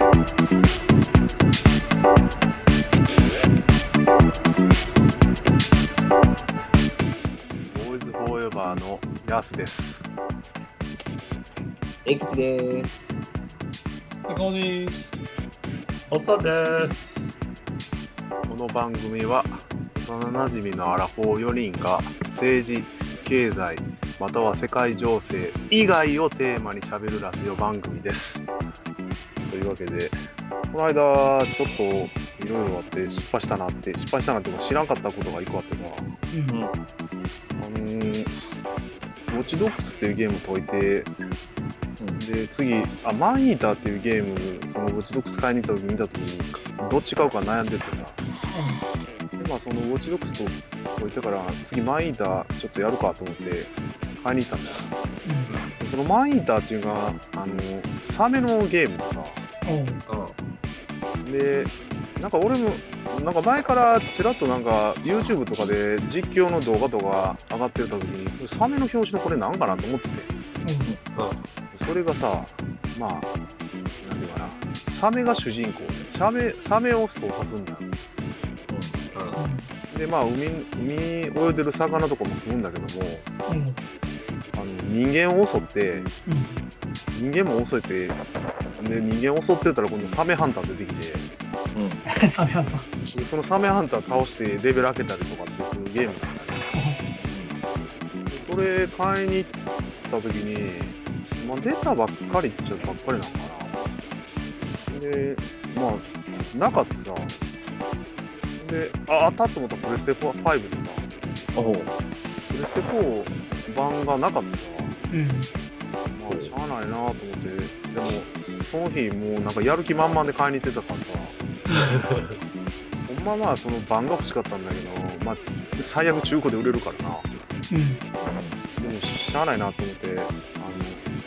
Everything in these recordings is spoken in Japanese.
ボーイズフォーエバーのヤスです。えきちです。高尾です。おっさんです。この番組は幼馴染のアラフォー4人が政治、経済、または世界情勢以外をテーマにしゃべるラジオ番組です。というわけで、この間ちょっといろいろあって失敗したなって、失敗したなって知らんかったことが一個あってさ、うん。あのー、ウォッチドックスっていうゲームを解いて、で、次、あ、マンイーターっていうゲーム、そのウォッチドックス買いに行った時見た時に、どっち買うか悩んでてさ、で、まあ、そのウォッチドックスと置いてから、次マンイーターちょっとやるかと思って、買いに行ったんだよ。でそのマンイーターっていうのが、あの、サメのゲームでさ、うん。で、なんか俺も、なんか前からちらっとなんか YouTube とかで実況の動画とか上がってた時に、サメの表紙のこれなんかなと思ってて、それがさ、まあ、なんていうかな、サメが主人公で、サメサメを操作するんだよ。で、まあ海、海泳いでる魚とかも食うんだけども、うん。うん。あの人間を襲って、人間も襲えて、で、人間を襲ってたら今度サメハンター出てきて、うん。サメハンター。でそのサメハンター倒してレベル上げたりとかっていうゲームなんだね。でそれ買いに行った時に、まあ、出たばっかりっちゃばっかりなのかな。で、まあ、なかったさ。で、あ、あったと思ったらプレステ5でさ。プレステ4版がなかったさ。うん。まあ、しゃあないなと思って、でも、その日もうなんかやる気満々で買いに行ってたからさ、ほんままあその版が欲しかったんだけど、まあ、最悪中古で売れるからな。うん。でも、しゃあないなと思って、あの、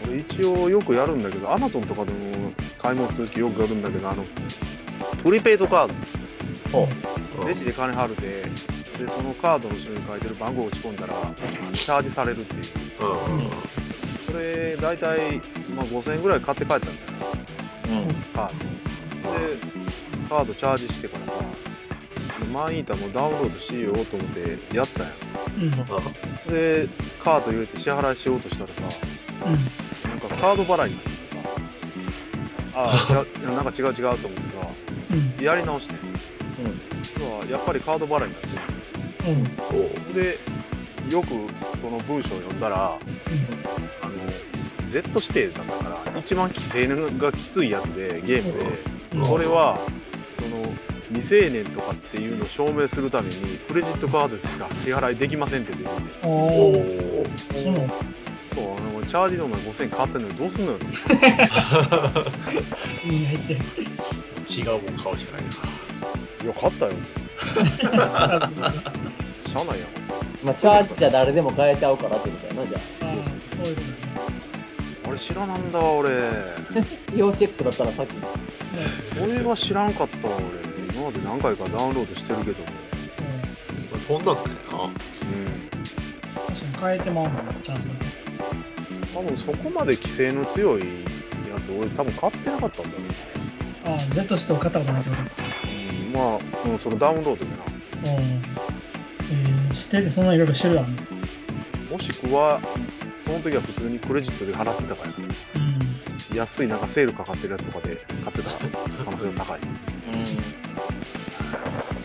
俺一応よくやるんだけど、アマゾンとかでも買い物するときよくやるんだけど、あの、プリペイドカー。ド、レジで金払うて、で、そのカードの後ろに書いてる番号を打ち込んだら、チャージされるっていう。それ、大体、まあ、5000円ぐらい買って帰ったんだよな。カード。で、カードチャージしてからさ、でマンイーターもダウンロードしようと思ってやったんや。うん。で、カード入れて支払いしようとしたらさ、なんかカード払いになってさ、ああ、いやなんか違う違うと思ってさ、うん。やり直して、実はやっぱりカード払いになってうん。で、よくその文章を読んだら、あの、Z 指定だったから、一番規制がきついやつで、ゲームで、うんそれは、その、未成年とかっていうのを証明するために、クレジットカードでしか支払いできませんって出てて、おお。そうなのそう、あのチャージのお前5000円変わってんのにどうすんのよ。違うもん買うしかないな。いや、買ったよ。しゃあないやん。まあ、チャージじゃ誰でも買えちゃうからってことやな、じゃああ、そういうことね。あれ知らなんだわ、俺。あ。要チェックだったらさっき。それは知らんかったわ、俺。今まで何回かダウンロードしてるけども。そんなんだよな。うん。確かに変えてまうもんね、チャンス。多分そこまで規制の強いやつ、俺多分買ってなかったんだよね。ああ、Z して買ったことないってこうん、まあ、うんそのダウンロードでな。とうん。えー、指定でそんないろいろ種類あるのもしくは、その時は普通にクレジットで払ってたから、うん。安いなんかセールかかってるやつとかで買ってた可能性が高い。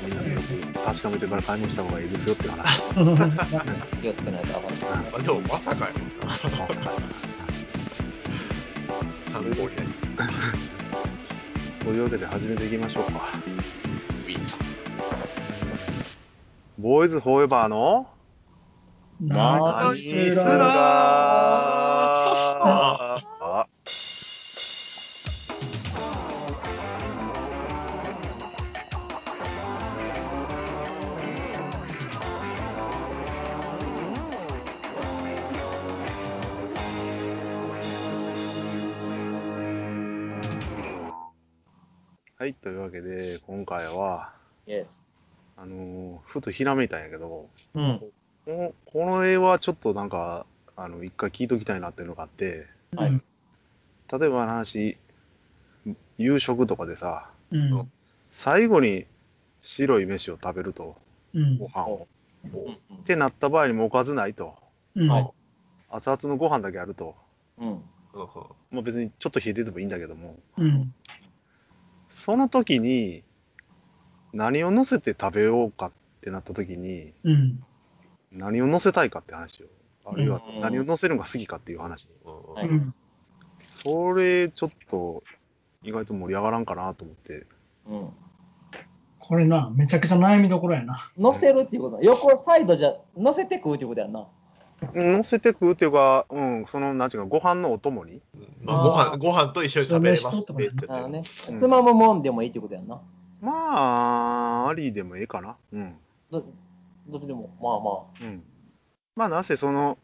みんなでよく確かめてから買い物した方がいいですよっていう話。気をつけないとあかんし。あでもまさかよな。まさか参考になり。というわけで始めていきましょうか。ボーイズフォーエバーのナイイスララあはい、というわけで、今回は、イエス。あのーふとひらめいたんやけど、うん。このこの絵はちょっとなんか、あの、一回聞いときたいなっていうのがあって、はいうん例えばの話、夕食とかでさ、うん。最後に白い飯を食べると、うんご。飯を。おうんってなった場合にもおかずないと、うん。はい熱々のご飯だけあると、うん。うんうんまあ、別にちょっと冷えててもいいんだけども、うん。その時に何を乗せて食べようかってなった時に、うん。何を乗せたいかって話を、あるいはうん何を乗せるのが好きかっていう話。うん。それちょっと意外と盛り上がらんかなと思って。うん。これな、めちゃくちゃ悩みどころやな。乗せるっていうことは横サイドじゃ乗せて食うっていうことやんな。乗せて食うっていうか、うん、その、なんていうか、ご飯のお供に。まあ、ご飯ご飯と一緒に食べれますって言ってあのね、うんつまむもんでもいいってことやんな。まあ、ありでもええかな。うん。どどっちでも、まあまあ。うん。まあ、なぜその、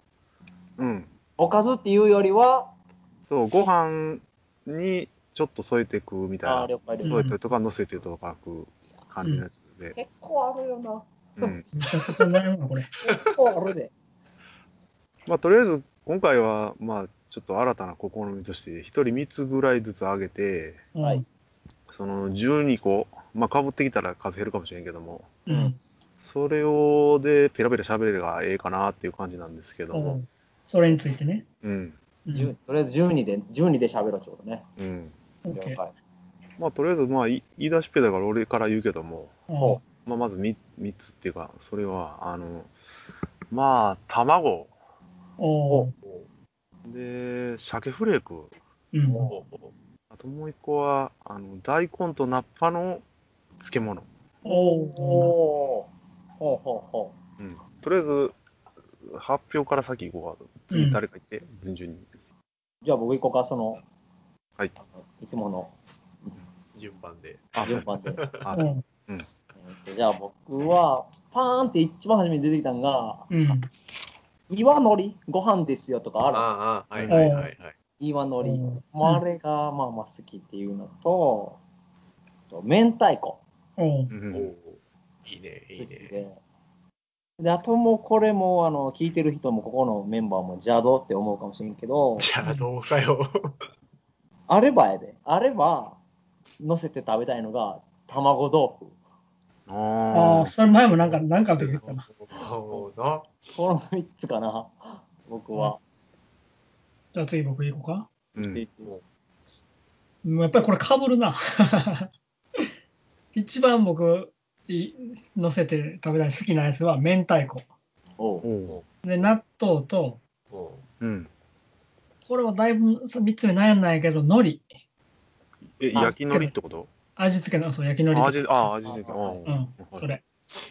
うん。おかずっていうよりは、そう、ご飯にちょっと添えて食うみたいああ、な。了解了解。添えてとか乗せてとか食う感じのやつで。結構あるよな。うん。めちゃくちゃ悩むな、これ。結構あるで。まあ、とりあえず、今回は、まあ、ちょっと新たな試みとして、一人3つぐらいずつあげて、はいその12個、まあ、かぶってきたら数減るかもしれんけども、うん。うん。それをでペラペラ喋れればええかなっていう感じなんですけども、それについてね。うん、うん。10とりあえず12で、12で喋ろうってことね。うん。了解。まあ、とりあえず、まあ、い言い出しっぺだから俺から言うけども、おうまあ、まず 3, 三つっていうか、それは、あの、まあ、卵、で、鮭フレーク、うん。ともう一個は、あの、大根とナッパの漬物。おうお。ほうほうほうん。とりあえず、発表から先行こうか。次誰か言って、順々に。う。じゃあ僕行こうか、その、はいいつもの順番で。あ、順番で。あおうえーとじゃあ僕は、パーンって一番初めに出てきたのが、うん。岩のりご飯ですよとかある。ああ、はいはいはいはい。岩のり。うんもうあれがまあまあ好きっていうのと、と明太子おうん。おいいね、いいね。で。で、あともうこれもあの聞いてる人もここのメンバーも邪道って思うかもしれんけど、じゃあどうかよ。あればやで、あれば乗せて食べたいのが卵豆腐。あああ、それ前もなんか、なんかの時言ったな。そうな。この3つかな、僕は。じゃあ次僕行こうか。あ。うん。もうやっぱりこれかぶるな。一番僕、い乗せて食べたい好きなやつは明太子。で、納豆と、おうん。これはだいぶ3つ目悩んだんやけど、海苔。え、あ焼き海苔ってこと？味付けの、そう、焼き海苔。あ味、あ、味付け。うん、そ。れ。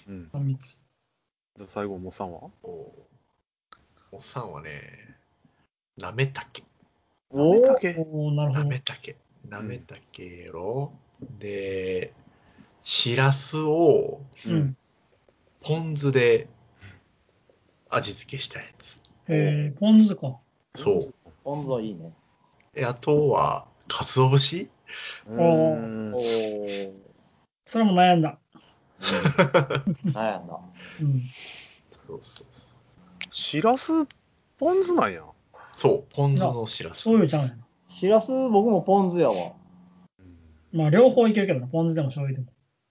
うん。この3つ。じゃあ最後、モさんは？おおっさんはね、なめたけ。おおーなるほどなめ。たけ。なめたけやろ。で、しらすをうん。ポン酢で味付けしたやつ。えー、ポン酢か。そう。ポン酢いいね。で、あとは、かつお節うおんおー。それも悩んだ。悩んだ。うん。そうそうそう。しらす、ポン酢なんや。そう、ポン酢のしらす。醤油ちゃうんやな。しらす僕もポン酢やわ。まあ、両方いけるけどな、ポン酢でも醤油で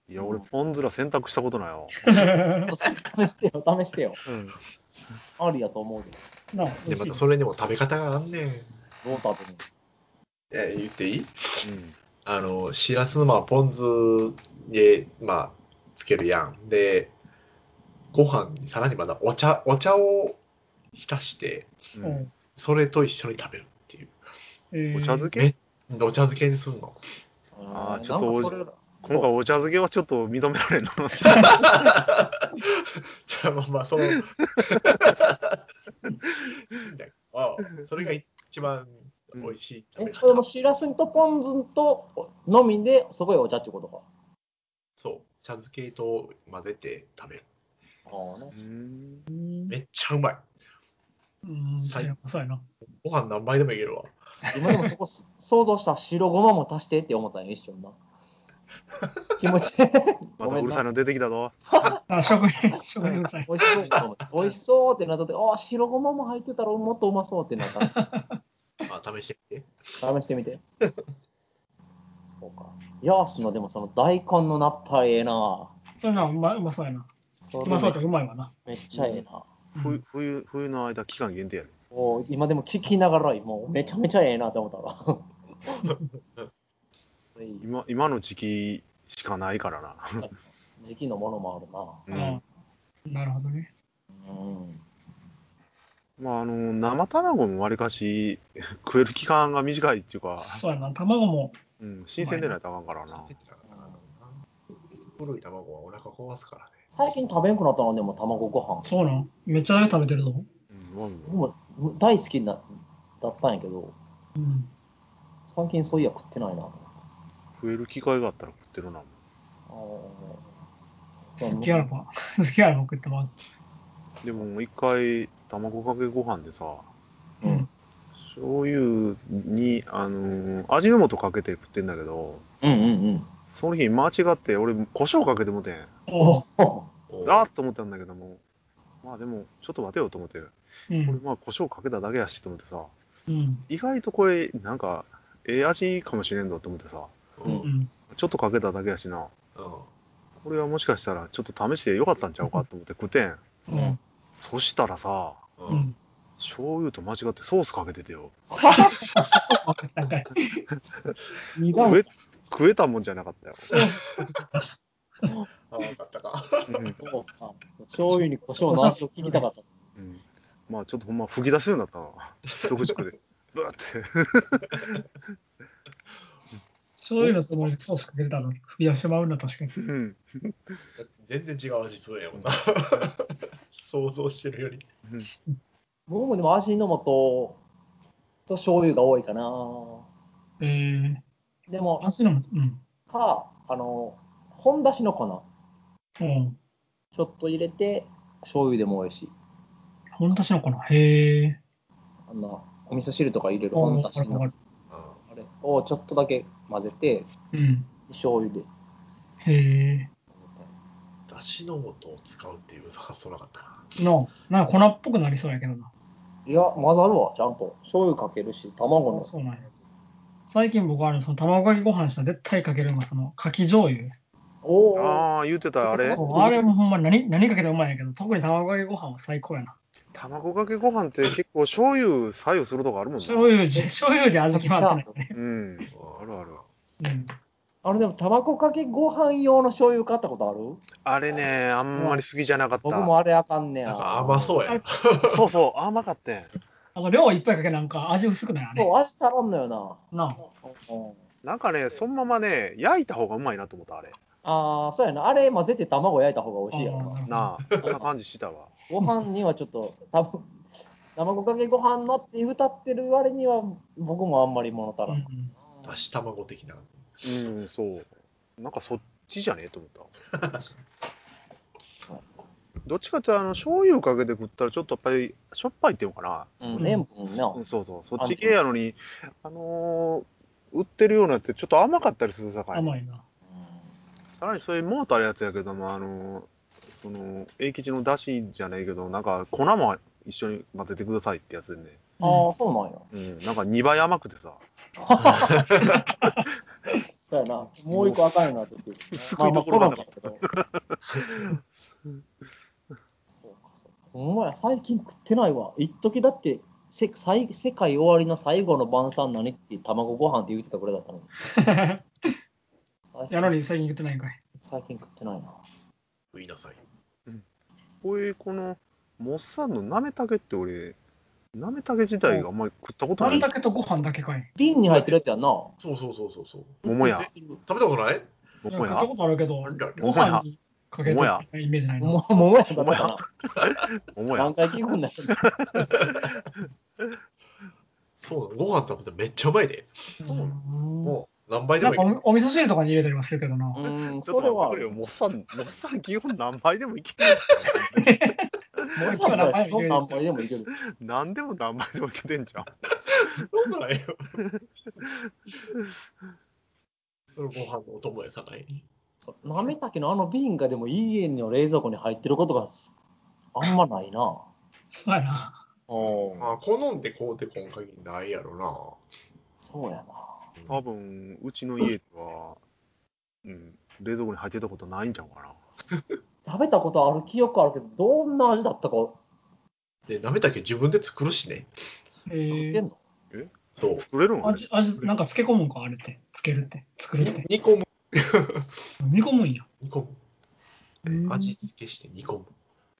いや、俺、ポン酢ら選択したことないわ。も。試してよ、試してよ。うん。ありやと思うけなあ、で、また美味しいそれにも食べ方があんねん。ど。どう食べるえ、言っていい？あの、しらすの、まあ、ポン酢で、まあ、つけるやん。で、ご飯にさらにまだお茶、お茶を浸して、うん。うんうんそれと一緒に食べるっていう。えーお茶漬け？めお茶漬けにするの？あーちょっと今回お茶漬けはちょっと認められんの？じゃあ、まあまあ、その、いいんだけどそれが一番美味しい食べえ、それも方。しらすとポン酢とのみで、そこへお茶ってことか。そう、茶漬けと混ぜて食べる。ああね。うんうんめっちゃうまい。うん、そうやな。ご飯何杯でもいけるわ。今でもそこす 想像した白ごまも足してって思ったんよ、一瞬な。気持ちいい。まごめんな。たうるさいの出てきたぞ。あ、食に、食にうるさい。美味しそうと思って。美味しそうってなったって、ああ、白ごまも入ってたらもっとうまそうってなった。まあ、試してみて。試してみて。ヤースのでもその大根のナッパええな。そういうのはうまうまそうやな。そうまそうとうまいわな。めっちゃええな。冬冬冬の間、期間限定やね。もう今でも聞きながら、もうめちゃめちゃええなって思ったわ。今今の時期しかないからな。時期のものもあるな。うんうん。なるほどね。うん。まあ、あの、生卵もわりかし 食える期間が短いっていうか、そうやな。卵も、うん、新鮮でないとあかんからな。古い卵はお腹壊すからね。最近食べんくなったのでも卵ご飯。そうなん。めっちゃ食べてるぞ。うん、も大好きなだったんやけど、うん。最近そういや食ってないな。増える機会があったら食ってるな。あ好きやろば。好きやろ 食っても。でも、一回、卵かけご飯でさ、ーうん。醤油に、あのー味の素かけて食ってんだけど、うんうんその日間違って、俺、胡椒かけてもてん。お。あーっと思ったんだけども、まあでも、ちょっと待てよと思って、うこれん。まあ胡椒かけただけやしと思ってさ、うん。意外とこれ、なんか、ええ味かもしれんぞと思ってさ、う。うんん。ちょっとかけただけやしな、うん。これはもしかしたらちょっと試してよかったんちゃうかと思って食ってん。うん。そしたらさ、う。うんん。醤油と間違ってソースかけててよ。なんか二段食えたもんじゃなかったよ。あ、分かったか。うんそうか醤油に胡椒の味を聞きたかった。うんまあちょっとほんま吹き出すようになったな。一口食で。ブワーって。醤油のつもりでソースかけてたの。増やしてまうな、確かに。うん全然違う味するんやもんな。想像してるより。僕もでも味の素と醤油が多いかな。えでもー、、味のも、うん。か、あの、本だしの粉、うん。ちょっと入れて、醤油でも美味しい。ほんとしのかな。へえ。あんな、お味噌汁とか入れるあ本だしのわかるわかあれをちょっとだけ混ぜて、るうん。醤油で。へえ。だしの素を使うっていう発想なかったな。の、なんか粉っぽくなりそうやけどな。いや、混ざるわ、ちゃんと。醤油かけるし、卵の。そうなんや。最近僕はあのその卵かけご飯したら絶対かけるのがそのかき醤油。おーああ、言うてたあれ？そうあれもほんまに何何かけてもうまいんやけど、特に卵かけご飯は最高やな。卵かけご飯って結構醤油左右するとこあるもんな。醤油で、醤油で味決まってないね。うん。あるある。うん。あれでも、卵かけご飯用の醤油買ったことある？あれね、あんまり好きじゃなかった。僕もあれあかんねや。なんか甘そうやな。そうそう、甘かったんあと量いっぱいかけなんか味薄くないあれ。そう、味足らんのよな。ななんかね、そのままね、焼いた方がうまいなと思った、あれ。ああ、そうやな。あれ混ぜて卵焼いた方が美味しいやろな。あなあ、そんな感じしたわ。ご飯にはちょっと、多分卵かけご飯のって歌ってる割には、僕もあんまり物足らん。うんだし卵的な。うん、そう。なんかそっちじゃねえと思った。どっちかっていうとあの醤油かけて食ったらちょっとやっぱりしょっぱいっていうのかな。うん、塩分な。うん、そうそう、そっち系やのに、あのー売ってるようなやつちょっと甘かったりするさかい。甘いな。さらにそういうモーターのやつやけども、あのーその、永吉のだしじゃないけど、なんか粉も一緒に混ぜてくださいってやつでね。ああ、そうなんや。うん、なんか2倍甘くてさ。そうやな。もう一個あかんよなって言って。救いどころがなかっまあまあコロナだけど。そうか、そうか。ほんまや、最近食ってないわ。一時だって、せ最世界終わりの最後の晩餐何って卵ご飯って言ってたこれだったのに。最 やのに最近言ってないんかい。最近食ってないな。食いなさい。これ、この、モッサンのなめたけって俺、なめたけ自体があんまり食ったことない。あれだけとご飯だけかい。瓶に入ってるやつやんな。そうそうそうそうそう。桃や。食べたことない？いや食もやったことあるけど、ご飯にかけてるイメージないな。もう、もうやったかな。桃や何。回聞くんだよ。そう。ご飯食べたらめっちゃうまいで。うんもう何倍でなんもいける。かおお味噌汁とかに入れたりはするけどな。うん、それは待ってくれよ、モッサン、モッサン基本何倍でもいける。もうさ、そん何杯でもいける。何でも何倍でもいけてんじゃん。そんなんよ。そのご飯のお供やさないに。なめたけのあの瓶がでも家の冷蔵庫に入ってることがすあんまないな。そうやな。おまあ、好んでこうてこん限りないやろな。そうやな。多分、うちの家では、うん。冷蔵庫に入ってたことないんちゃうかな。食べたことある記憶あるけど、どんな味だったかで、なめたけ自分で作るしね。えー、作ってんの、そう。作れるんあれ味、味、なんか漬け込むんか、あれって。つけるって。作るって。煮込む。煮込むんや。煮込うんむ。味付けして煮込む。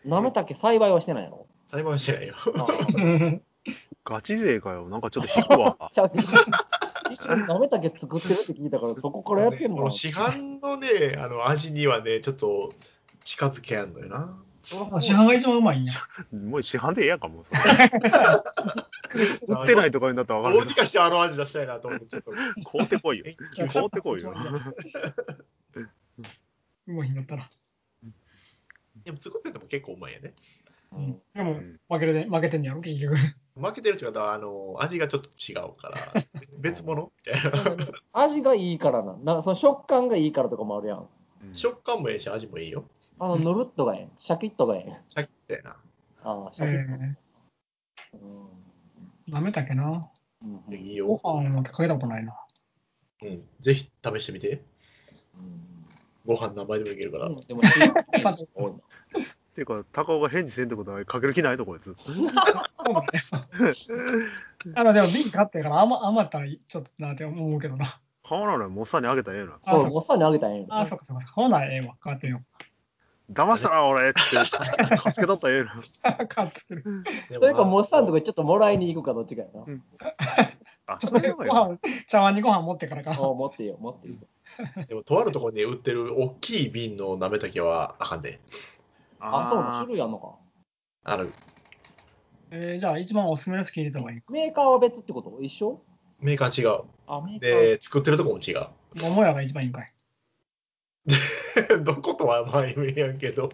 なめたけ栽培はしてないの？栽培はしてないよ。ガチ勢かよ。なんかちょっと引くわ。ちゃう一緒なめたけ作ってるって聞いたから、そこからやってんのかなその市販のね、あの味にはね、ちょっと近づけやんのよな。市販が一番うまいんや。もう市販でええやんか、もう。売ってないとかになったら分かどるけうにかしてあの味出したいなと思って、ちょっと。ど、買うてこいよ。え買うてこいよ。うまいんだったら。でも作ってても結構うまいやね。うん。でもうん、負けるで、負けてんねやろ、結局。負けてるっていうか、あの、味がちょっと違うから、別物？みたいな。味がいいからな。なんかその食感がいいからとかもあるやん。うん食感もええし、味もいいよ。あの、うんぬるっとがええん。シャキッとがええん。シャキッてな。ああ、シャキッと。えうんー、なめたけな。うんいいごよ。飯なんてかけたことないな。うん。ぜひ試してみて。うんご飯何杯でもいけるから。うんでも、っていうか、高尾が返事せんってことはかける気ないとこいつ。あの、でも瓶買ってから余余ったらちょっとなって思うけどな。買わならモッサンにあげたらええな。そう、あそうもっさんにあげたらええんああ、そっかそっか。ほな、ええわ。変わってみよ騙したな、俺って、かつけとったらええな。う。変わってる。それか、もっさんとかちょっともらいに行くかどっちかやな。あ、それご。飯、茶碗にご飯持ってからか。ああ、持ってよ、持ってよ。でも、とあるところに売ってる大きい瓶のなめたけはあかんで。あ、そうな、ー種類あんのか？ある。えー、じゃあ、一番おすすめのやつ聞いてた方がいい。メーカーは別ってこと？一緒？メーカー違う。あ、メーカー。で、作ってるとこも違う。桃屋が一番いいんかい。どことはまあ言えやんけど。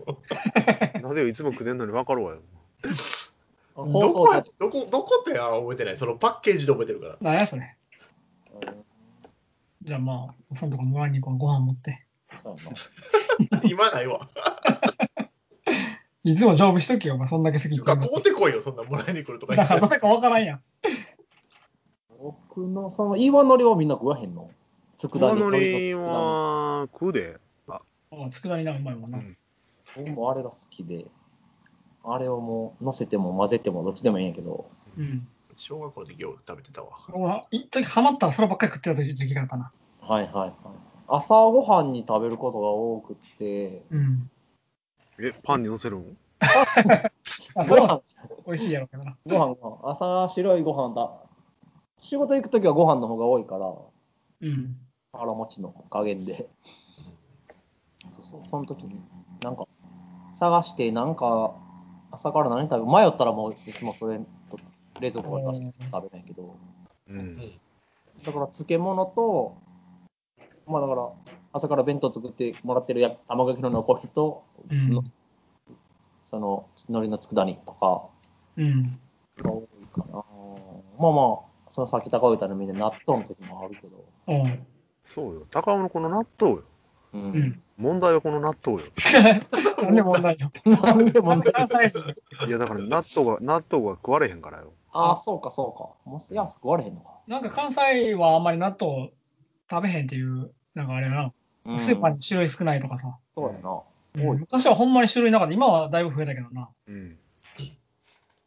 なぜよ、いつも食ってんのに分かるわよ。あどこ。どこ、どこっては覚えてない。そのパッケージで覚えてるから。なんやそれ。うんじゃあまあ、そのとこもらいに行こう。ご飯持って。今ないわ。いつも丈夫しとけよ、お前そんだけ好きって買うてこいよ、そんなもらいに来るとか言って。だから誰かわからんやん。僕のその岩のりはみんな食わへんの？佃煮、熊の鶏りのは食うで。ああ、佃煮なうまいもんな。うん。僕もあれが好きで、あれをもう乗せても混ぜてもどっちでもいいんやけど、うん。小学校の時よく食べてたわ。俺は一時ハマったらそればっかり食ってた時期があったな。はいはいはい。朝ごはんに食べることが多くて、うん。え、パンに乗せるん あ、それはご飯、美味しいやろうけどな。ご飯が、朝白いご飯だ。仕事行くときはご飯の方が多いから、うん。腹持ちの加減で。そうその時に、なんか、探して、なんか、朝から何食べ、迷ったらもういつもそれと冷蔵庫から出して食べないけど、うん。だから漬物と、まあだから、朝から弁当作ってもらってるや卵焼きの残りと、うんのその海苔の佃煮とかうん。が多いかな。まあまあ、そのさっき高尾言ったのみんな納豆の時もあるけど、うん。そうよ。高尾のこの納豆よ。う。うんん。問題はこの納豆 よ。なんで問題よ。なんでもね。関西人いや、だから納豆が、納豆が食われへんからよ。ああ、そうかそうか。もう安く割れへんのか。なんか関西はあんまり納豆食べへんっていう、なんかあれやな。うんスーパーに種類少ないとかさ。そうやな。う昔はほんまに種類なかった。今はだいぶ増えたけどな。うん。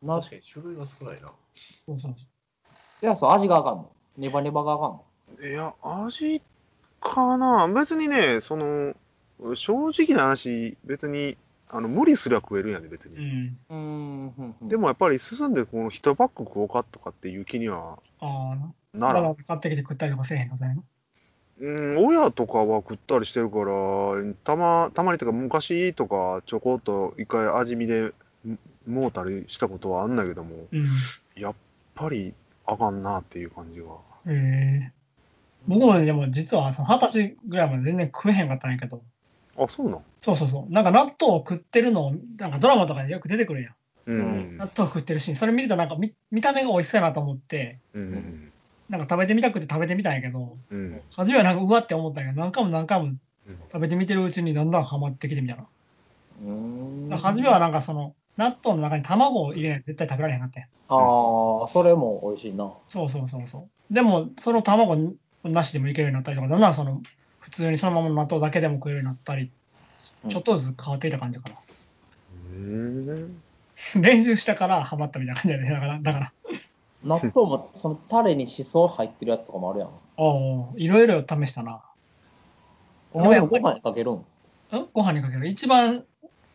な確かに種類が少ないな。そうそう。いや、そう、味があかんの。ネバネバがあかんの。いや、味かな。別にね、その、正直な話、別に、あの、無理すりゃ食えるんやで、別に。うん。でもやっぱり進んで、この一パック食おうかとかっていう気にはなら買ってきて食ったりとかせえへんのさやな。うん、親とかは食ったりしてるから、たま、たまにとか昔とかちょこっと一回味見でんもうたりしたことはあんだけども、うん。やっぱりあかんなっていう感じが。ええ僕もでも実はその二十歳ぐらいまで全然食えへんかったんやけど、あ、そうなんそうそうそう。なんか納豆を食ってるの、なんかドラマとかでよく出てくるやん。うん。納豆食ってるシーン。それ見るとなんか見見た目が美味しそうやなと思って、うん。なんか食べてみたくて食べてみたんやけど、うん。初めはなんかうわって思ったんやけど、何回も何回もうん食べてみてるうちにだんだんハマってきてみたいな。うーん。初めはなんかその、納豆の中に卵を入れないと絶対食べられへんかったんやああ、それも美味しいな。そうそうそうそう。でも、その卵なしでもいけるようになったりとか、だんだんその、普通にそのまま納豆だけでも食えるようになったり、うんちょっとずつ変わっていた感じかな。うーん。練習したからハマったみたいな感じだね。だから、だから、納豆もそのタレにしそ入ってるやつとかもあるやん。おういろいろ試したな。お前もご飯にかけるん？ん？ご飯にかける。一番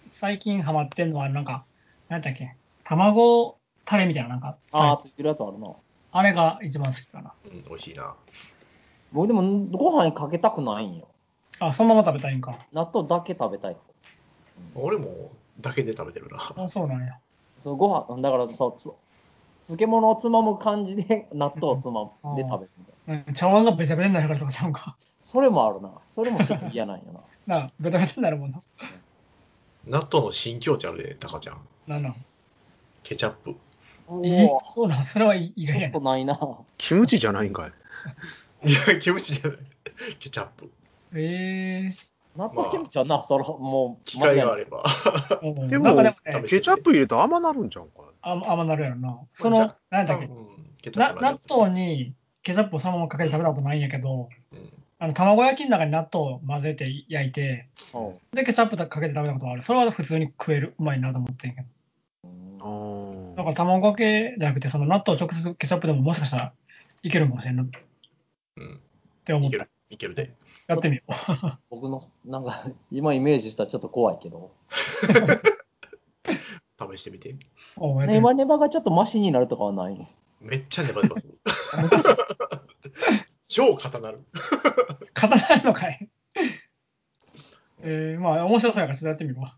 最近ハマってんのは、なんか、なんだっけ、卵タレみたいな、なんか、ああ、ついてるやつあるな。あれが一番好きかな。うん、美味しいな。僕でもご飯にかけたくないんよ。あ、そのまま食べたいんか。納豆だけ食べたい。俺もだけで食べてるな。あ、そうなんや。そうご飯だからそうつ漬物をつまむ感じで 納豆をつまうんんで食べるみたいな。うん、茶碗がベタベタになるからとかちゃうんか。それもあるな。それもちょっと嫌なんよな。なあ、ベタベタになるもんな。納豆の新境地あるで、タカちゃん。なんなん？ケチャップ。ういいわそうなん、それは意外やなちょっと。ないな。キムチじゃないんかい。いや、キムチじゃない。ケチャップ。え納豆キムチはな、それもう機。会があれば。えー。でもなんかでもね、ケチャップ入れたら甘なるんちゃうんかあんあんまなるやろな。その、なんだっけ？う、んケチャップな納豆にケチャップをそのままかけて食べたことないんやけど、うんあの卵焼きの中に納豆を混ぜて焼いて、うんで、ケチャップかけて食べたことがある。それは普通に食える、うまいなと思ってんけど。あだから卵かけじゃなくて、その納豆を直接ケチャップでももしかしたらいけるかもしれんなっうん。て思ったいける。。いけるで。やってみよ 僕の、なんか、今イメージしたらちょっと怖いけど。試してみて。ネバネバがちょっとマシになるとかはない？のめっちゃ粘ってます。超硬なる。う。硬ないのかいえー、まあ、面白そうやからちょっとやってみるわ。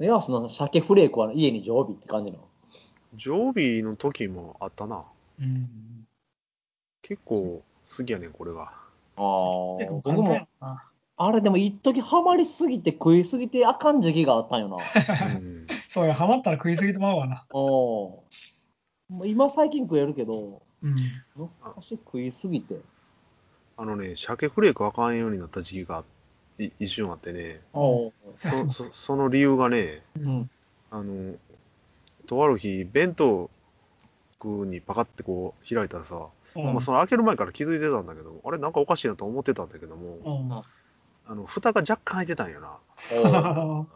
いや、その鮭フレークは家に常備って感じなの。常備の時もあったな。うん。結構好きやねん、これが。ああ、僕も。あれでも一時ハマりすぎて食いすぎてあかん時期があったんよな。うんそうや、ハマったら食いすぎてまうわな。おもう今最近食えるけど、うん。昔食いすぎて。あのね、鮭フレークあかんようになった時期がい一瞬あってね、おうそそその理由がね、うん。あの、とある日、弁当にパカってこう開いたらさ、うんまあ、その開ける前から気づいてたんだけど、あれなんかおかしいなと思ってたんだけども、うんあの、蓋が若干開いてたんやな。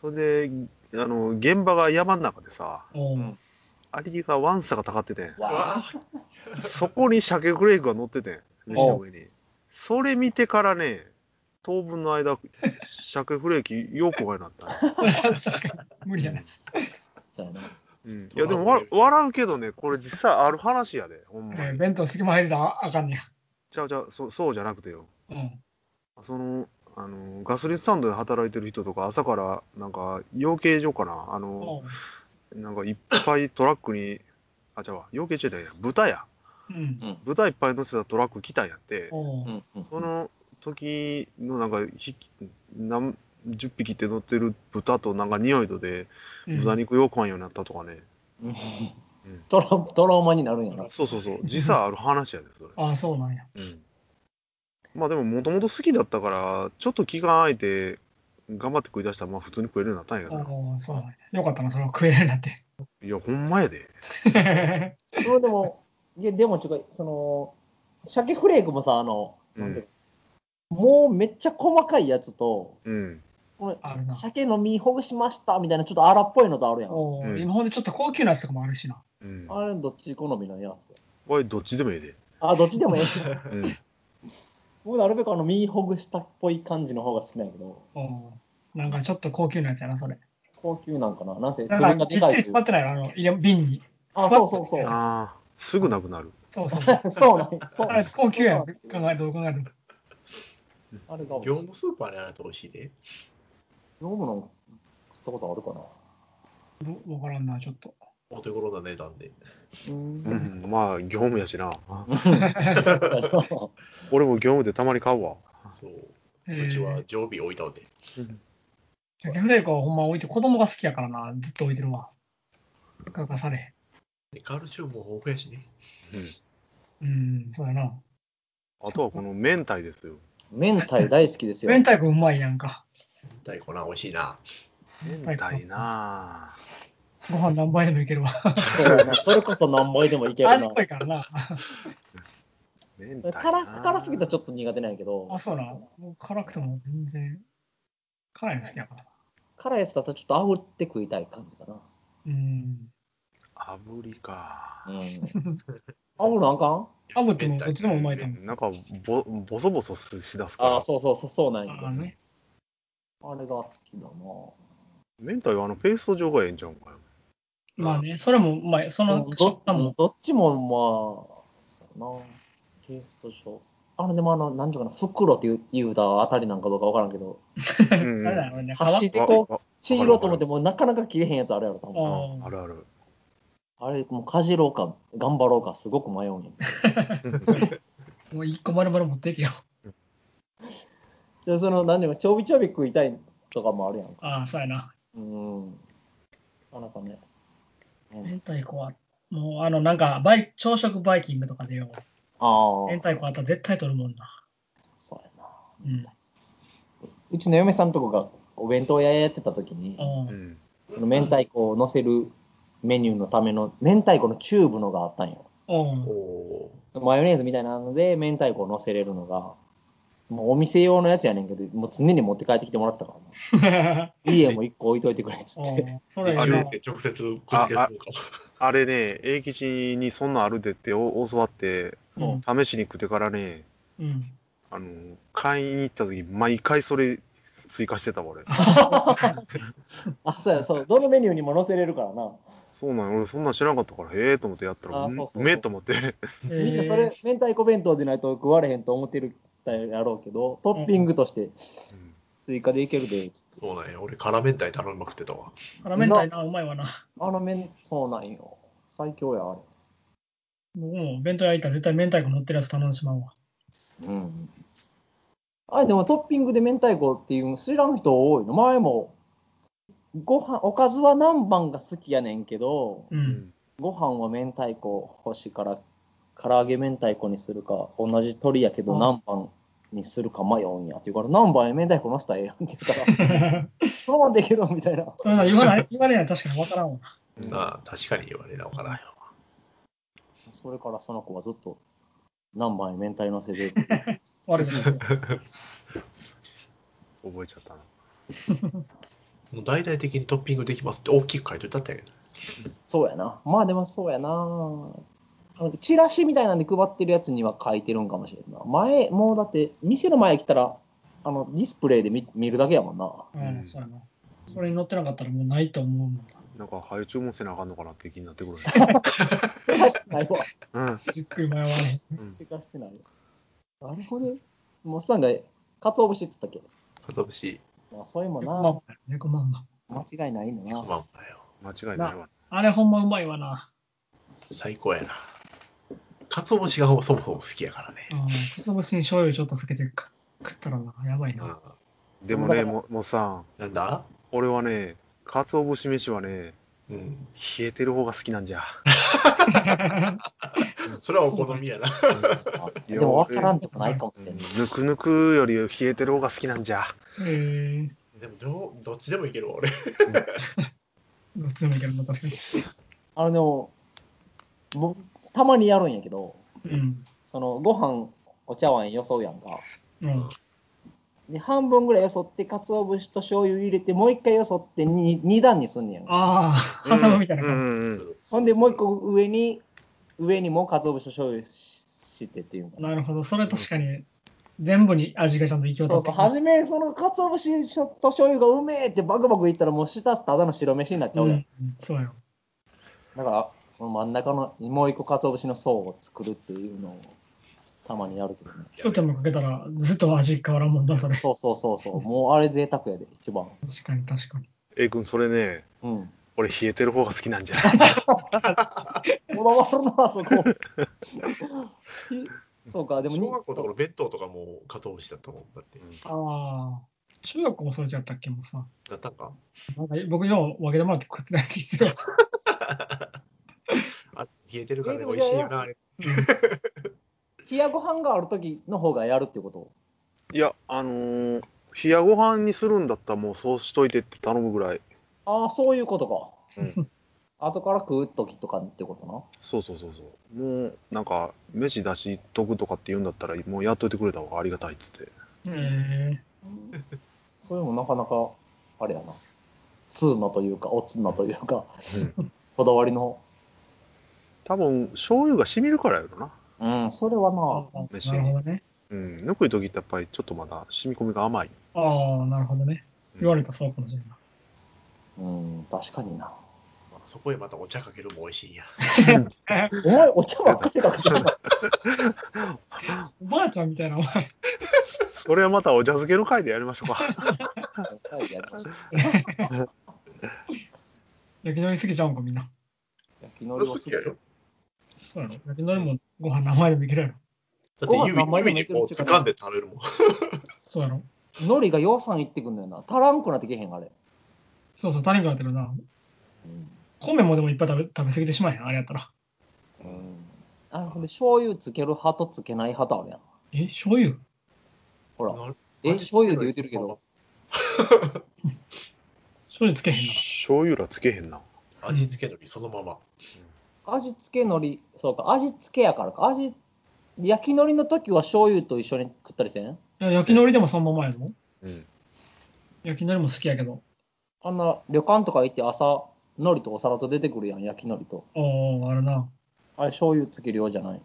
それで、あの、現場が山の中でさ、うんアリがワンサがたかっててそこに鮭フレークが乗っててん、飯の上に。それ見てからね、当分の間、鮭フレーキよくわになったね、確かに。無理じゃない。そうやな。うん、いや、でもわ笑うけどね、これ実際ある話やで、ほんまに。えー、弁当隙間入れたらあかんねや。ちゃうちゃう、そそうじゃなくてよ。うん。その、あの、ガソリンスタンドで働いてる人とか、朝から、なんか、養鶏場かな、あの、なんかいっぱいトラックに、あ、ちゃうわ、養鶏場じゃないや豚や。うん、豚いっぱい乗せたトラック来たんやって、うん、その時のなんかひなん10匹って乗ってる豚となんか匂いとで、豚肉よくわんようになったとかね。う んトラトラウマになるんやな。そうそうそう。時差ある話やでそれ。ああそうなんや、うん、まあでももともと好きだったからちょっと気が空いて頑張って食い出したらまあ普通に食えるようになったんやけど。あそうなんや。よかったなその食えるようになって。いやほんまやで。でもいやでもちょっとその鮭フレークもさあの、うん、もうめっちゃ細かいやつと、うん、あるな。鮭の身ほぐしましたみたいなちょっと荒っぽいのとあるやん。おううん今ほんでちょっと高級なやつとかもあるしな。うんあれどっち好みのやつ？これどっちでもいいで、あ、どっちでもええ。うん、僕なるべくあの身ほぐしたっぽい感じの方が好きなんやけど、なんかちょっと高級なやつやな、それ。高級なんかな？なんせ、なんかびっちりでかいという詰まってないわ、あの、入れ瓶に。あ、そうそうそう。ああすぐなくなるそうそうそう。そうなんや。そうあれ高級やん、考えどう考えても。あれが業務スーパーにあると美味しいで。業務の食ったことあるかな？どわからんな、ちょっと。お手頃な値段で。う。うんんまあ業務やしなそ 俺も業務でたまに買うわ、そう。えーうちは常備置いたので。鮭フレークはほんま置いて、子供が好きやからな、ずっと置いてるわ。かかされへでカルシウムも豊富やしね。うんん。うん、そうやな。あとはこの明太ですよ明太大好きですよ。明太子うまいやんか。大根な、美味しいな。明太なあご飯何杯でもいけるわ。それこそ何倍でもいけるな。味濃いからな。辛辛すぎたらちょっと苦手なんやけどあ、、そうな。辛くても全然、辛いの好きやから。辛いやつだったらちょっと炙って食いたい感じかな。うん。炙りか。うん。炙るのあかん？炙ってもどっちでもうまいと思う。なんかボ、ボソボソしだすから。ああ、そうそうそう、そうなんや。ああね。あれが好きだな。明太はあのペースト状がええんちゃうんかよ。まあね、それもうまい。そのど食感も。どっちもまあ、そうやな。ペースト状。あれでもあの、なんていうかな、袋って言う言うたあたりなんかどうかわからんけど、う んあれだろうね。皮箸でこう、わちぎろうと思ってもなかなか切れへんやつあるやろ、多分。ああるある。あれ、もうかじろうか、頑張ろうか、すごく迷うん もう一個丸々持っていけよ。じゃあ、その、なんていうか、ちょびちょび食いたいとかもあるやんか。ああ、そうやな。うん。なかなかね。うん明太子は、もうあの、なんか、バイ朝食バイキングとかでよ、ああ、明太子あったら絶対取るもんな。そうやな。うん。うちの嫁さんとこがお弁当屋やってた時に、うんうん。その明太子を乗せるメニューのための明太子のチューブのがあったんよ。うん。おマヨネーズみたいなので明太子を乗せれるのが、もうお店用のやつやねんけど、もう常に持って帰ってきてもらってたからな。家も一個置いといてくれっつって。うんそれー。あれ直接口でするかも。あれね、英吉にそんなんあるでってお教わって、うん。試しに食ってからね、うん。あの、買いに行った時、毎回それ追加してたわ、俺。あ、そうや、そう。どのメニューにも載せれるからな。そうなんよ俺そんなん知らんかったから、へえと思ってやったら、うめえと思って。みんなそれ、明太子弁当でないと食われへんと思ってるやろうけど、トッピングとして追加でいけるで、つってそうなんや。俺、辛明太頼みまくってたわ。辛明太な、うまいわな。あの麺、そうなんよ。最強や、あれ。僕も弁当屋行ったら絶対明太子乗ってるやつ頼んでしまうわ。うん。あれ、でもトッピングで明太子っていうの知らん人多いの？前も、ご飯、おかずは何番が好きやねんけど、う。うんん。ご飯は明太子欲しいから、唐揚げ明太子にするか、同じ鳥やけどうん何番にするか迷うんやって言うから、何番へ明太子のせたらええやんって言うから、そのままできるみたいな。それな言わない、言われない確かに分からんわ。うんなあ、確かに言われなおからんよ。それからその子はずっと、何番へ明太のせで、悪くない。覚えちゃったな。もう大々的にトッピングできますって大きく書いてたったんやけど。そうやな。まあでもそうやな。あのチラシみたいなんで配ってるやつには書いてるんかもしれんな。前、もうだって、店の前来たら、あの、ディスプレイで見見るだけやもんな。うん、そうやな。それに乗ってなかったらもうないと思うもんな。なんか、配注もせなあかんのかなって気になってくる。手貸してないわ。うん。じっくり迷わねうん手貸してないわ。なるほど。もっさんが、かつお節って言ったっけ？かつお節、まあ、そういうもん猫まんな。猫まんま。間違いないのまあな。まあよ。間違いないわ。あれほんまうまいわな。最高やな。かつお節がそもそも好きやからね。うん。かつお節に醤油ちょっとつけてか食ったらな、やばいな。うでもね、ももうさ、ん。なんだ？俺はね、かつお節飯はね、うん。冷えてる方が好きなんじゃ。それはお好みやな。でも分からんとこないかもしれんない。ぬくぬくより冷えてる方が好きなんじゃ。えー、でもどう、どっちでもいけるわ、俺。どっちでもいけるな、確かに。あの、たまにやるんやけど、うん。その、ご飯、お茶碗よそうやんか。うん。で、半分ぐらいよそって、鰹節と醤油入れて、もう一回よそって2、二段にすんねやん。ああ、挟むみたいなう感じ。ほんで、もう一個上に、上にも鰹節と醤油ししてっていうんかな。なるほど、それ確かに、全部に味がちゃんと行き渡ってそうそう、初め、その鰹節と醤油がうめえってバクバクいったら、もう下ただの白飯になっちゃうやん。うん、そうよ。だから、この真ん中のもう一個鰹節の層を作るっていうのを、たまにやるけどね。一手間かけたら、ずっと味変わらんもんだ、それ。そうそうそうそう。もうあれ贅沢やで、一番。確かに、確かに。A 君、それね、うん。俺冷えてる方が好きなんじゃ。こだわるな、そこ。そうか、でもに小学校のところ、弁当とかもかつお節だと思うんだって。ああ、中学校もそれじゃったっけもうさ。だったんかなんか僕、よう分けてもらって食ってない気するわ。あ、冷えてるから美味しいよな、あれ。冷やご飯がある時の方がやるってこと？いや、あのー、冷やご飯にするんだったらもうそうしといてって頼むぐらい。ああ、そういうことか。うん 後から食う時とかってことな。そうそうそうそう。もう、なんか、飯出しとくとかって言うんだったら、もうやっといてくれた方がありがたいっつって。えそれもなかなか、あれやな。通のというか、おつのというか、うん こだわりの。多分、醤油が染みるからやろな。うん、それはー、な、あ飯なるほどね。うん。ぬくい時ってやっぱりちょっとまだ染み込みが甘い。ああ、なるほどね。言われたらそうかもしれない。うん、確かにな。まあそこへまたお茶かけるも美味しいんや。お前、お茶ばっかりかけてるな。おばあちゃんみたいな、お前。それはまたお茶漬けの回でやりましょうか。焼き海苔好きちゃうんか、みんな。焼き海苔をす好きやよ。そうやろ。焼き海苔もご飯名前でもいけるやろ。だって指指でいけるっていうかこう掴んで食べるもん。そうやろ。海苔が予算いってくんのよな。足らんくなってけへん、あれ。そうそう、足りんくなってるな。うん。米もでもいっぱい食べ食べ過ぎてしまえへん、あれやったら。うん。あ、ほんで、醤油つける派とつけない派とあるやん。え、醤油？ほら。なるえ、醤油で言うてるけど。。醤油つけへんな。醤油らつけへんな。味付けのりそのまま。味付け海苔、そうか、味付けやからか。味、焼き海苔の時は醤油と一緒に食ったりせん？いや焼き海苔でもそのままやろ。うん。焼き海苔も好きやけど。あんな旅館とか行って朝、海苔とお皿と出てくるやん、焼き海苔と。おー、あるな。あれ、醤油つけるようじゃない？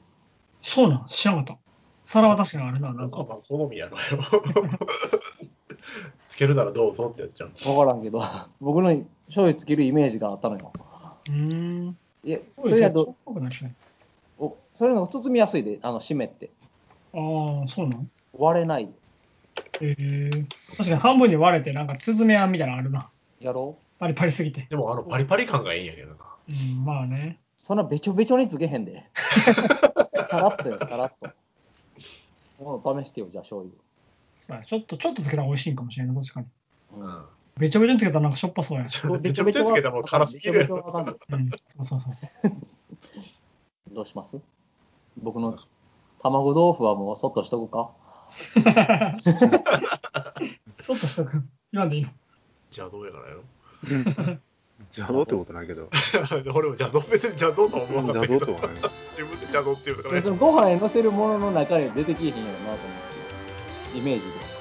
そうなん、知らなかった。皿は確かにあるな、なんか。まあまあ好みやろよ。つけるならどうぞってやつじゃん。わからんけど、僕の醤油つけるイメージがあったのよ。うーん。いや、それやと。おそれの包みやすいで、あの、締めって。ああ、そうなん？割れない。えー、確かに半分に割れて、なんか、つづめあんみたいなのあるな。やろうパリパリすぎて。でもあのパリパリ感がいいんやけどな。うん、まあね。そんなべちょべちょにつけへんで。さらっとよ、さらっと。もう試してよ、じゃあ醤油。ちょっと、ちょっとつけたら美味しいんかもしれない、確かに。うん。べちょべちょにつけたらなんかしょっぱそうや。めちゃめちゃつけたらもう辛すぎるそうそうそうそう。どうします？僕の卵豆腐はもうそっとしとくかそっとしとく。言わんでいいの。邪道やからやろ。邪道ってことないけど。俺も邪道別に邪道とは思わなかったけど邪道とはない。自分で邪道っていうからそのご飯に乗せるものの中に出てきえへんやろなと思って。イメージで。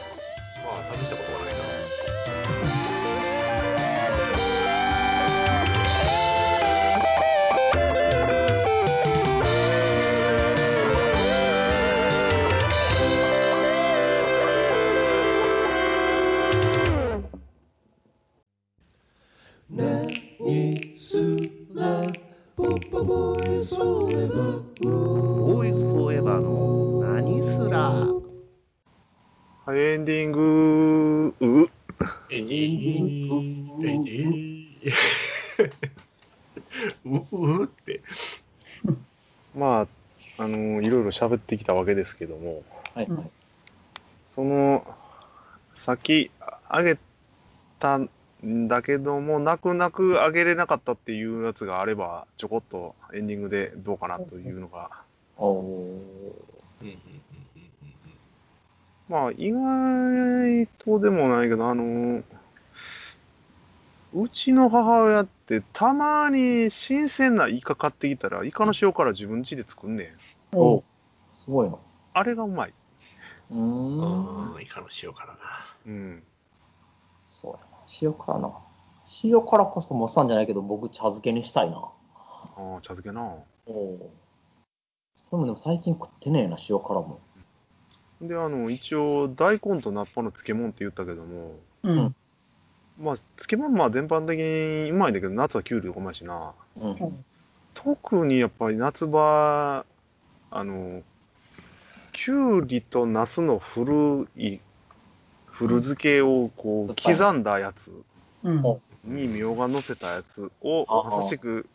きあげたんだけども、泣く泣くあげれなかったっていうやつがあれば、ちょこっとエンディングでどうかなというのが、おーうんうんうんうんまあ、意外とでもないけど、あの、うちの母親ってたまに新鮮なイカ買ってきたら、イカの塩辛自分家で作んねん。おすごいな。あれがうまい。うーん。イカの塩辛な。うん。そうやな。塩辛な。塩辛こそもっさんじゃないけど、僕茶漬けにしたいな。ああ、茶漬けな。おお。それもでも最近食ってねえな、塩辛も。で、あの、一応、大根と菜っぱの漬物って言ったけども、うん。まあ、漬物まあ全般的にうまいんだけど、夏はきゅうりとかうまいしな。うん。特にやっぱり夏場、あの、きゅうりとナスの古い、古漬けをこう刻んだやつにみょうが乗せたやつを、あまさしく、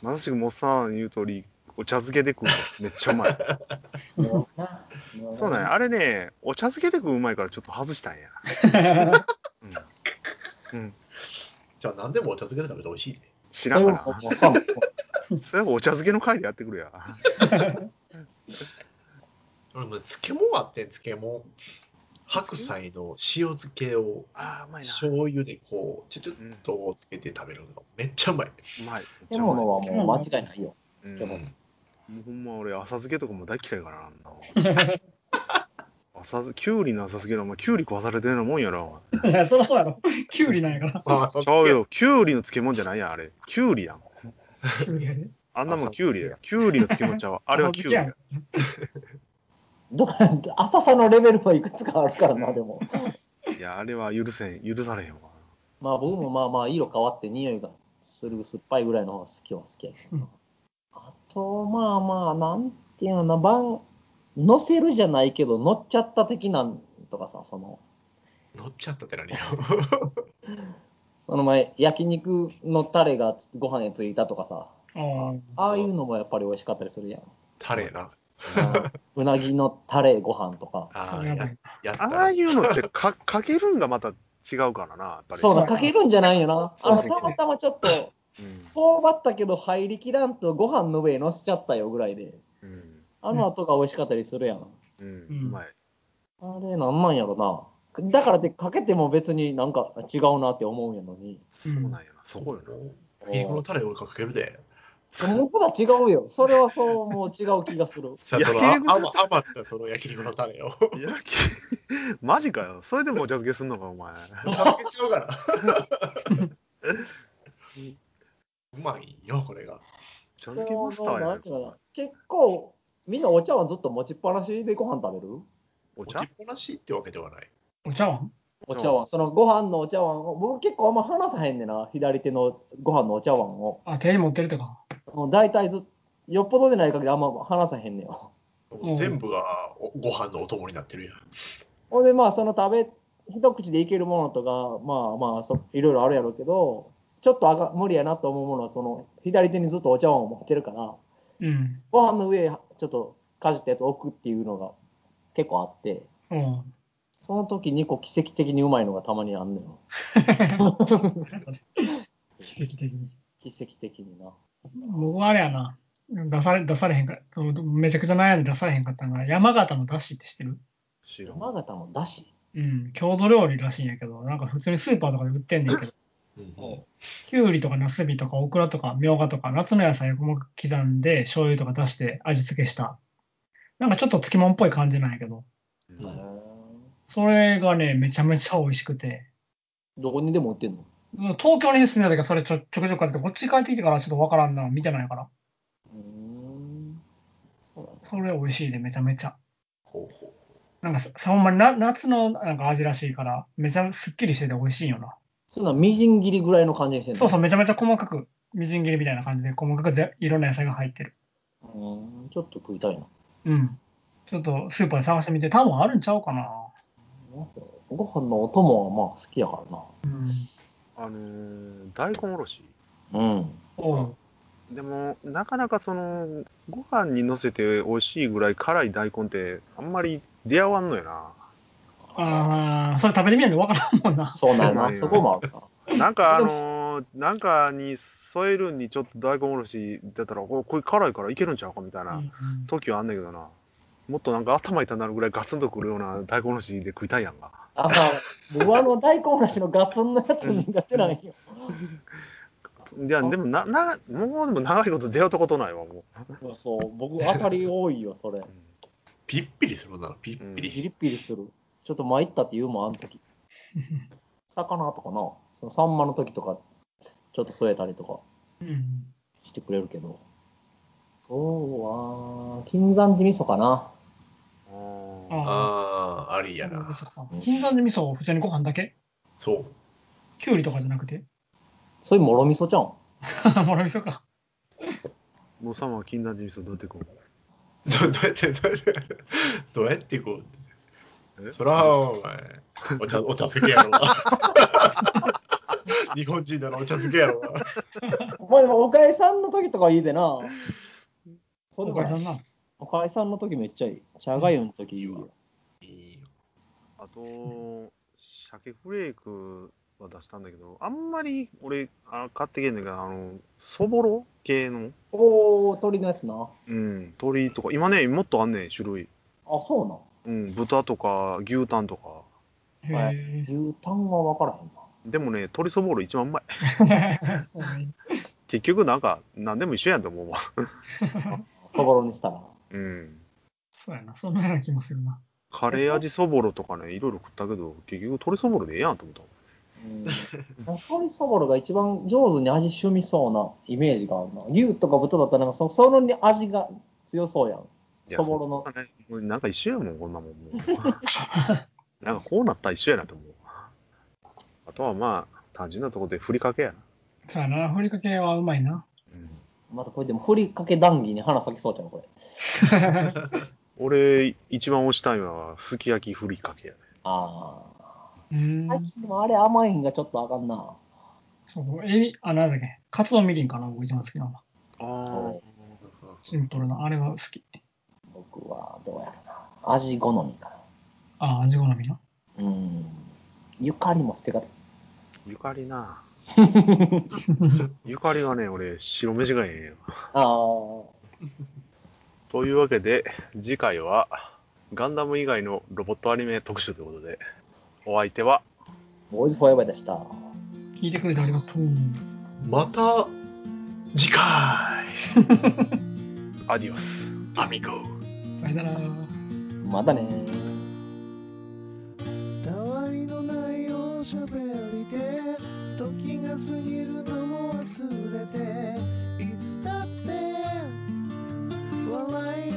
まさしくモッサン言う通り、お茶漬けで食うの めっちゃうまい。そうなんや。あれね、お茶漬けで食ううまいからちょっと外したんや。うん。うん。じゃあ何でもお茶漬けで食べて美味しいね。知らんかそれもな。もっさんもそれはお茶漬けの回でやってくるや。俺も漬物あってん、漬物。白菜の塩漬けをああ、うまいな。醤油でこう、ちょちょっとつけて食べるの。めっちゃうまい。うまい。漬物はもう間違いないよ。うん漬物。もうほんま俺、浅漬けとかも大嫌いからなんな。浅漬け、きゅうりの浅漬けの、お前、きゅうり食わされてるようなもんやろ。いや、そりゃそうやろ。キュウリなんやから。あちゃうよ、きゅうりの漬物じゃないやん、あれ。きゅうりやん。キュウリやで。あんなもんきゅうりや。きゅうりの漬物ちゃうわ。あれはきゅうりや。どか 浅さのレベルはいくつかあるからな、でも。いや、あれは許せん、許されへんわ。まあ僕もまあまあ色変わって匂いがする酸っぱいぐらいの方が好きは好きやけどな。あと、まあまあ、なんていうのな、晩、乗せるじゃないけど、乗っちゃった的なんとかさ、その、乗っちゃったって何？よ。その前、焼肉のタレがご飯についたとかさ、あああいうのもやっぱり美味しかったりするやん。タレな。うなぎのタレご飯とか。あ、あい。うのってか かけるんがまた違うからな、やっぱり。そうな、かけるんじゃないよな。あの、たまたまちょっと、うん。頬張ったけど入りきらんとご飯の上に乗せちゃったよぐらいで、うん。あの後が美味しかったりするやん。うん。うんうまい。あれなんなんやろな。だからってかけても別になんか違うなって思うんやのに。そうなんやな。そこよな。肉のタレをかけるで。僕は違うよ。それはそう、もう違う気がする。さあ、そのあ余余ったその焼肉のタレを。焼き、マジかよ。それでもお茶漬けすんのか、お前。かけちゃうから。うまいよ、これが。お茶漬けマスターや結構、みんなお茶碗ずっと持ちっぱなしでご飯食べる？お茶？持ちっぱなしってわけではない。お茶碗？お茶碗。そのご飯のお茶碗を、僕結構あんま離さへんねんな。左手のご飯のお茶碗を。あ、手に持ってるとか。もう大体ずっよっぽどでない限りあんま離さへんねんよ。うん全部がおご飯のお供になってるやん。ほんでまあその食べ一口でいけるものとかまあまあそいろいろあるやろうけどちょっとあか無理やなと思うものはその左手にずっとお茶碗を持ってるからうん。ご飯の上へちょっとかじったやつを置くっていうのが結構あってうん。その時にこう奇跡的にうまいのがたまにあんのよ 奇跡的に。奇跡的にな僕はあれやな。出され、出されへんか、めちゃくちゃ悩んで出されへんかったのが、山形のだしって知ってる？知らん。山形のだし？うん。郷土料理らしいんやけど、なんか普通にスーパーとかで売ってんねんけど、うんきゅうりとかなすびとかオクラとかみょうがとか夏の野菜を細かく刻んで醤油とか出して味付けした。なんかちょっと漬物っぽい感じなんやけど、うん。へそれがね、めちゃめちゃ美味しくて、ーどこにでも売ってんの？東京に住んでた時はそれちょちょくちょく買ってて、こっち帰ってきてからちょっとわからんな、見てないから。うーんそうなんだそれ美味しいで、めちゃめちゃ。ほうほなんかさ、ほんまにな夏のなんか味らしいから、めちゃすっきりしてて美味しいよな。そんなみじん切りぐらいの感じにしてんの？そうそう、めちゃめちゃ細かく、みじん切りみたいな感じで、細かくぜいろんな野菜が入ってる。うーんちょっと食いたいなうん。ちょっとスーパーで探してみて、多分あるんちゃうかな。ご飯のお供はまあ好きやからな。うん。あのー大根おろし。うん。でも、なかなかその、ご飯に乗せて美味しいぐらい辛い大根って、あんまり出会わんのよな。ああ、それ食べてみないとわからんもんな。そうなんやな。そこもあるな。なんかあのーなんかに添えるにちょっと大根おろしだったら、おこれ辛いからいけるんちゃうかみたいなうん時はあんねんけどな。もっとなんか頭痛なるぐらいガツンとくるような大根おろしで食いたいやんか。あかん。僕はあの大根おろしのガツンのやつ苦手なんよ。いや、でもな、な、もうでも長いこと出会ったことないわ、もそう、僕当たり多いよ、それう。。ピッピリするな、ピッピリ。ピリピリする。ちょっと参ったって言うもん、あの時。魚とかな。そのサンマの時とか、ちょっと添えたりとかうん。してくれるけど。そうは、金山寺味噌かな。あーあありやあ、な。金山寺味噌、普通にご飯だけ？そう。きゅうりとかじゃなくて？そういうもろ味噌ちゃん？もろ味噌か。もうさんは金山寺味噌どうやってこうどどうやって、どうやって、どうやってこえ？う。そら、お前、お茶、お茶漬けやろな。日本人ならお茶漬けやろな。まあでも、おかえさんの時とかいいでな。おかえさんな。おかえさんの時めっちゃいい。茶がゆの時いいよ。いいよあと、鮭フレークは出したんだけど、あんまり俺、あ買ってけんねんけど、あの、そぼろ系の、おー、鳥のやつな。うん、鶏とか、今ね、もっとあんねん、種類。あ、そうな。うん、豚とか牛タンとか。へえ。牛タンは分からへんな。でもね、鶏そぼろ一番うまい。結局なんか、何でも一緒やんと思うわ。そぼろにしたら。うん。そうやな、そんなような気もするな。カレー味そぼろとかね、いろいろ食ったけど、結局鶏そぼろでええやんと思った。うん。鶏そぼろが一番上手に味染みそうなイメージがあるな。牛とか豚だったらなんかそそのに味が強そうやん。そぼろの。ねなんか一緒やもん、こんなもん。なんかこうなったら一緒やなと思う。あとはまあ、単純なところでふりかけやな。そうやな、ふりかけはうまいな。うんまたこれでもふりかけ談義に花咲きそうじゃん、これ。俺、一番推したいのは、すき焼きふりかけやね。ああ。うん。最近でもあれ甘いんがちょっとあかんな。そう、エビ、あ、なんだっけ、カツオみりんかな、僕一番好きなのは。あシンプルな、あれは好き。僕はどうやろな。味好みかあ、味好みな。な。うん。ゆかりも捨て方。ゆかりな。ゆかりはね、俺、白飯がええんよ。ああ。というわけで、次回は、ガンダム以外のロボットアニメ特集ということで、お相手は、ボーイズフォーエバーでした。聞いてくれてありがとう。また次回 アディオス。アミゴさよなら。またねたわいのないおしゃべりで時が過ぎるのも忘れていつだって笑い合